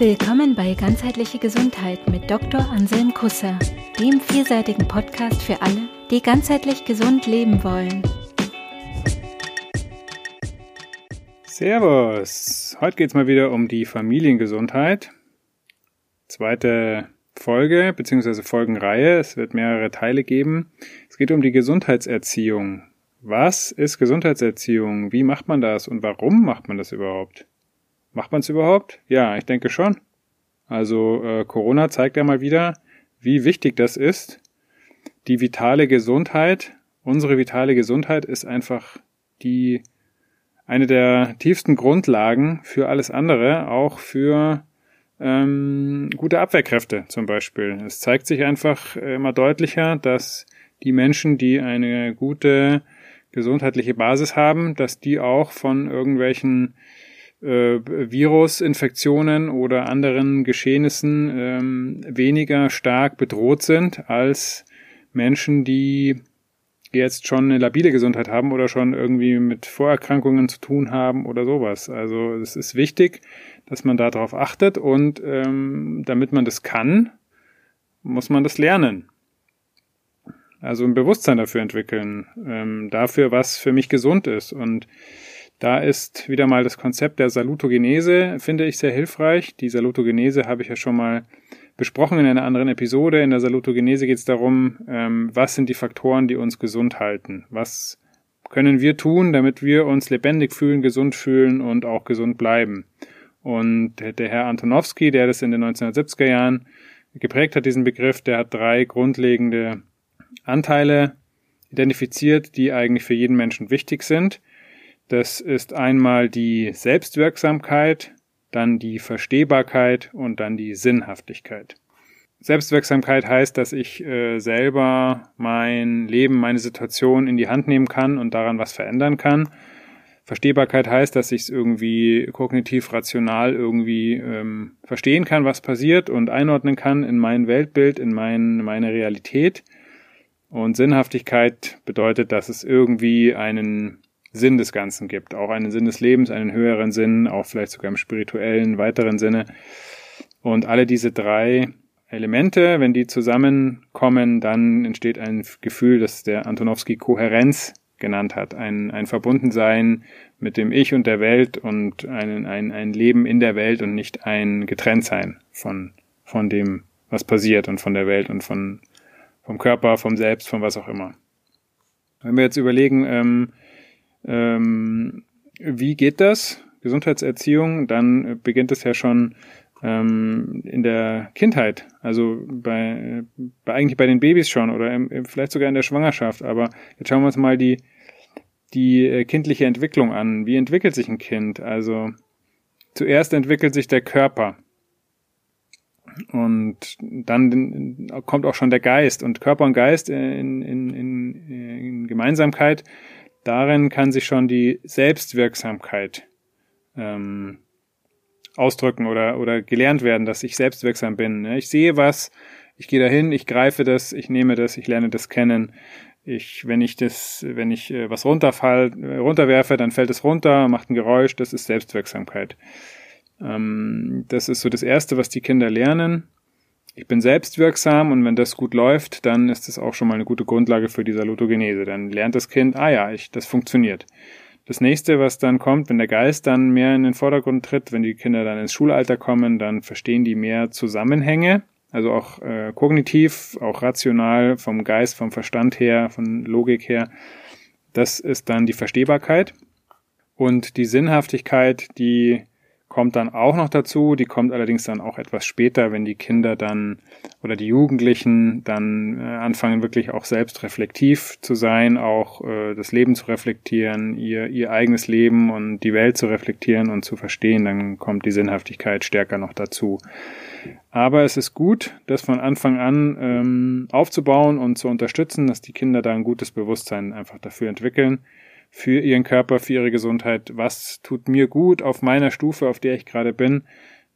Willkommen bei Ganzheitliche Gesundheit mit Dr. Anselm Kusser, dem vielseitigen Podcast für alle, die ganzheitlich gesund leben wollen. Servus! Heute geht es mal wieder um die Familiengesundheit. Zweite Folge bzw. Folgenreihe. Es wird mehrere Teile geben. Es geht um die Gesundheitserziehung. Was ist Gesundheitserziehung? Wie macht man das und warum macht man das überhaupt? Macht man es überhaupt? Ja, ich denke schon. Also äh, Corona zeigt ja mal wieder, wie wichtig das ist. Die vitale Gesundheit, unsere vitale Gesundheit ist einfach die eine der tiefsten Grundlagen für alles andere, auch für ähm, gute Abwehrkräfte zum Beispiel. Es zeigt sich einfach immer deutlicher, dass die Menschen, die eine gute gesundheitliche Basis haben, dass die auch von irgendwelchen äh, Virusinfektionen oder anderen Geschehnissen ähm, weniger stark bedroht sind als Menschen, die jetzt schon eine labile Gesundheit haben oder schon irgendwie mit Vorerkrankungen zu tun haben oder sowas. Also es ist wichtig, dass man darauf achtet und ähm, damit man das kann, muss man das lernen. Also ein Bewusstsein dafür entwickeln, ähm, dafür, was für mich gesund ist. Und da ist wieder mal das Konzept der Salutogenese, finde ich sehr hilfreich. Die Salutogenese habe ich ja schon mal besprochen in einer anderen Episode. In der Salutogenese geht es darum, ähm, was sind die Faktoren, die uns gesund halten? Was können wir tun, damit wir uns lebendig fühlen, gesund fühlen und auch gesund bleiben? Und der Herr Antonowski, der das in den 1970er Jahren geprägt hat, diesen Begriff, der hat drei grundlegende Anteile identifiziert, die eigentlich für jeden Menschen wichtig sind. Das ist einmal die Selbstwirksamkeit, dann die Verstehbarkeit und dann die Sinnhaftigkeit. Selbstwirksamkeit heißt, dass ich äh, selber mein Leben, meine Situation in die Hand nehmen kann und daran was verändern kann. Verstehbarkeit heißt, dass ich es irgendwie kognitiv rational irgendwie ähm, verstehen kann, was passiert und einordnen kann in mein Weltbild, in mein, meine Realität. Und Sinnhaftigkeit bedeutet, dass es irgendwie einen Sinn des Ganzen gibt, auch einen Sinn des Lebens, einen höheren Sinn, auch vielleicht sogar im spirituellen, weiteren Sinne. Und alle diese drei Elemente, wenn die zusammenkommen, dann entsteht ein Gefühl, das der Antonowski Kohärenz genannt hat. Ein, ein Verbundensein mit dem Ich und der Welt und ein, ein, ein Leben in der Welt und nicht ein Getrenntsein von, von dem, was passiert und von der Welt und von, vom Körper, vom Selbst, von was auch immer. Wenn wir jetzt überlegen, ähm, ähm, wie geht das? Gesundheitserziehung, dann beginnt es ja schon ähm, in der Kindheit, also bei, bei eigentlich bei den Babys schon oder im, vielleicht sogar in der Schwangerschaft. Aber jetzt schauen wir uns mal die die äh, kindliche Entwicklung an. Wie entwickelt sich ein Kind? Also zuerst entwickelt sich der Körper und dann kommt auch schon der Geist und Körper und Geist in, in, in, in Gemeinsamkeit darin kann sich schon die Selbstwirksamkeit ähm, ausdrücken oder, oder gelernt werden, dass ich selbstwirksam bin. Ne? Ich sehe was, ich gehe dahin, ich greife das, ich nehme das, ich lerne das kennen. Ich, wenn ich das, wenn ich äh, was runterfall, äh, runterwerfe, dann fällt es runter, macht ein Geräusch, das ist Selbstwirksamkeit. Ähm, das ist so das Erste, was die Kinder lernen ich bin selbstwirksam und wenn das gut läuft, dann ist das auch schon mal eine gute Grundlage für die Salutogenese. Dann lernt das Kind, ah ja, ich, das funktioniert. Das nächste, was dann kommt, wenn der Geist dann mehr in den Vordergrund tritt, wenn die Kinder dann ins Schulalter kommen, dann verstehen die mehr Zusammenhänge, also auch äh, kognitiv, auch rational, vom Geist, vom Verstand her, von Logik her. Das ist dann die Verstehbarkeit. Und die Sinnhaftigkeit, die kommt dann auch noch dazu. Die kommt allerdings dann auch etwas später, wenn die Kinder dann oder die Jugendlichen dann äh, anfangen, wirklich auch selbst reflektiv zu sein, auch äh, das Leben zu reflektieren, ihr, ihr eigenes Leben und die Welt zu reflektieren und zu verstehen. Dann kommt die Sinnhaftigkeit stärker noch dazu. Aber es ist gut, das von Anfang an ähm, aufzubauen und zu unterstützen, dass die Kinder da ein gutes Bewusstsein einfach dafür entwickeln für ihren Körper, für ihre Gesundheit, was tut mir gut auf meiner Stufe, auf der ich gerade bin,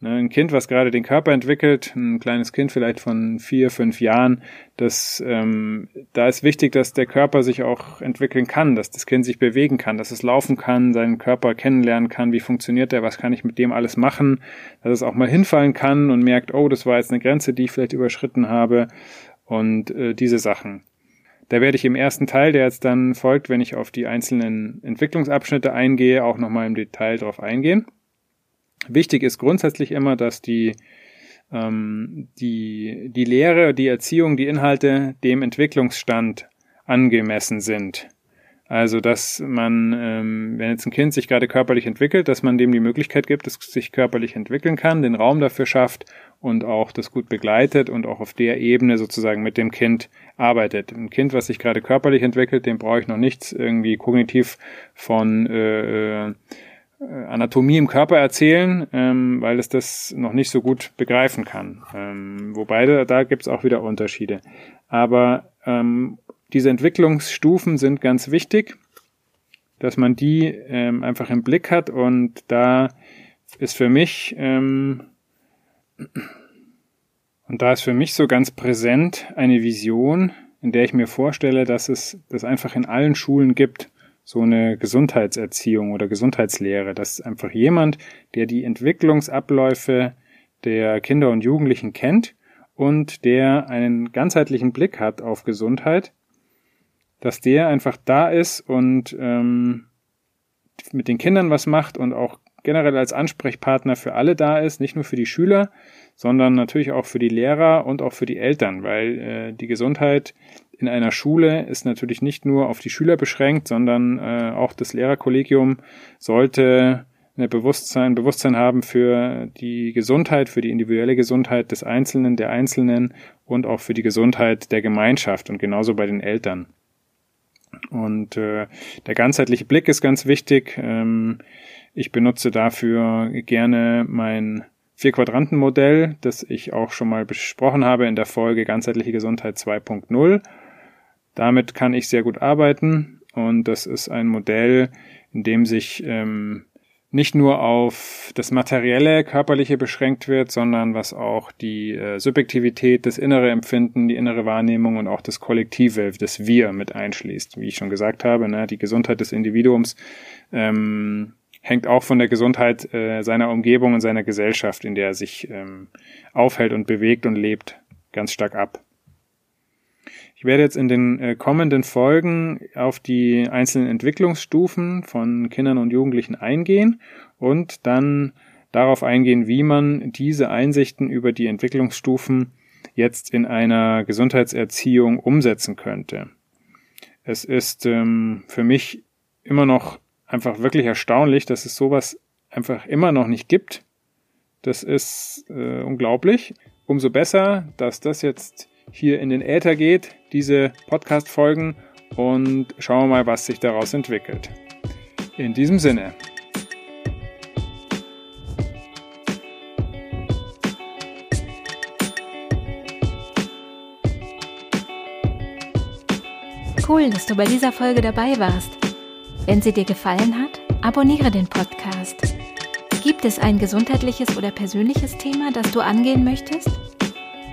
Ne, ein Kind, was gerade den Körper entwickelt, ein kleines Kind vielleicht von vier, fünf Jahren, das, ähm, da ist wichtig, dass der Körper sich auch entwickeln kann, dass das Kind sich bewegen kann, dass es laufen kann, seinen Körper kennenlernen kann, wie funktioniert der, was kann ich mit dem alles machen, dass es auch mal hinfallen kann und merkt, oh, das war jetzt eine Grenze, die ich vielleicht überschritten habe. Und äh, diese Sachen. Da werde ich im ersten Teil, der jetzt dann folgt, wenn ich auf die einzelnen Entwicklungsabschnitte eingehe, auch nochmal im Detail drauf eingehen. Wichtig ist grundsätzlich immer, dass die, ähm, die, die Lehre, die Erziehung, die Inhalte dem Entwicklungsstand angemessen sind. Also, dass man, ähm, wenn jetzt ein Kind sich gerade körperlich entwickelt, dass man dem die Möglichkeit gibt, dass es sich körperlich entwickeln kann, den Raum dafür schafft und auch das gut begleitet und auch auf der Ebene sozusagen mit dem Kind arbeitet. Ein Kind, was sich gerade körperlich entwickelt, dem brauche ich noch nichts irgendwie kognitiv von äh, äh Anatomie im Körper erzählen, ähm, weil es das noch nicht so gut begreifen kann. Ähm, wobei da, da gibt es auch wieder Unterschiede. Aber ähm, diese Entwicklungsstufen sind ganz wichtig, dass man die ähm, einfach im Blick hat und da ist für mich ähm, und da ist für mich so ganz präsent eine Vision, in der ich mir vorstelle, dass es das einfach in allen Schulen gibt so eine Gesundheitserziehung oder Gesundheitslehre. Das ist einfach jemand, der die Entwicklungsabläufe der Kinder und Jugendlichen kennt und der einen ganzheitlichen Blick hat auf Gesundheit, dass der einfach da ist und ähm, mit den Kindern was macht und auch generell als Ansprechpartner für alle da ist, nicht nur für die Schüler, sondern natürlich auch für die Lehrer und auch für die Eltern, weil äh, die Gesundheit in einer Schule ist natürlich nicht nur auf die Schüler beschränkt, sondern äh, auch das Lehrerkollegium sollte eine Bewusstsein, Bewusstsein haben für die Gesundheit, für die individuelle Gesundheit des Einzelnen, der Einzelnen und auch für die Gesundheit der Gemeinschaft und genauso bei den Eltern. Und äh, der ganzheitliche Blick ist ganz wichtig. Ähm, ich benutze dafür gerne mein Vier-Quadranten-Modell, das ich auch schon mal besprochen habe in der Folge Ganzheitliche Gesundheit 2.0. Damit kann ich sehr gut arbeiten und das ist ein Modell, in dem sich ähm, nicht nur auf das materielle, körperliche beschränkt wird, sondern was auch die äh, Subjektivität, das innere Empfinden, die innere Wahrnehmung und auch das Kollektive, das Wir mit einschließt. Wie ich schon gesagt habe, ne, die Gesundheit des Individuums ähm, hängt auch von der Gesundheit äh, seiner Umgebung und seiner Gesellschaft, in der er sich ähm, aufhält und bewegt und lebt, ganz stark ab. Ich werde jetzt in den äh, kommenden Folgen auf die einzelnen Entwicklungsstufen von Kindern und Jugendlichen eingehen und dann darauf eingehen, wie man diese Einsichten über die Entwicklungsstufen jetzt in einer Gesundheitserziehung umsetzen könnte. Es ist ähm, für mich immer noch einfach wirklich erstaunlich, dass es sowas einfach immer noch nicht gibt. Das ist äh, unglaublich. Umso besser, dass das jetzt hier in den Äther geht, diese Podcast-Folgen und schauen wir mal, was sich daraus entwickelt. In diesem Sinne. Cool, dass du bei dieser Folge dabei warst. Wenn sie dir gefallen hat, abonniere den Podcast. Gibt es ein gesundheitliches oder persönliches Thema, das du angehen möchtest?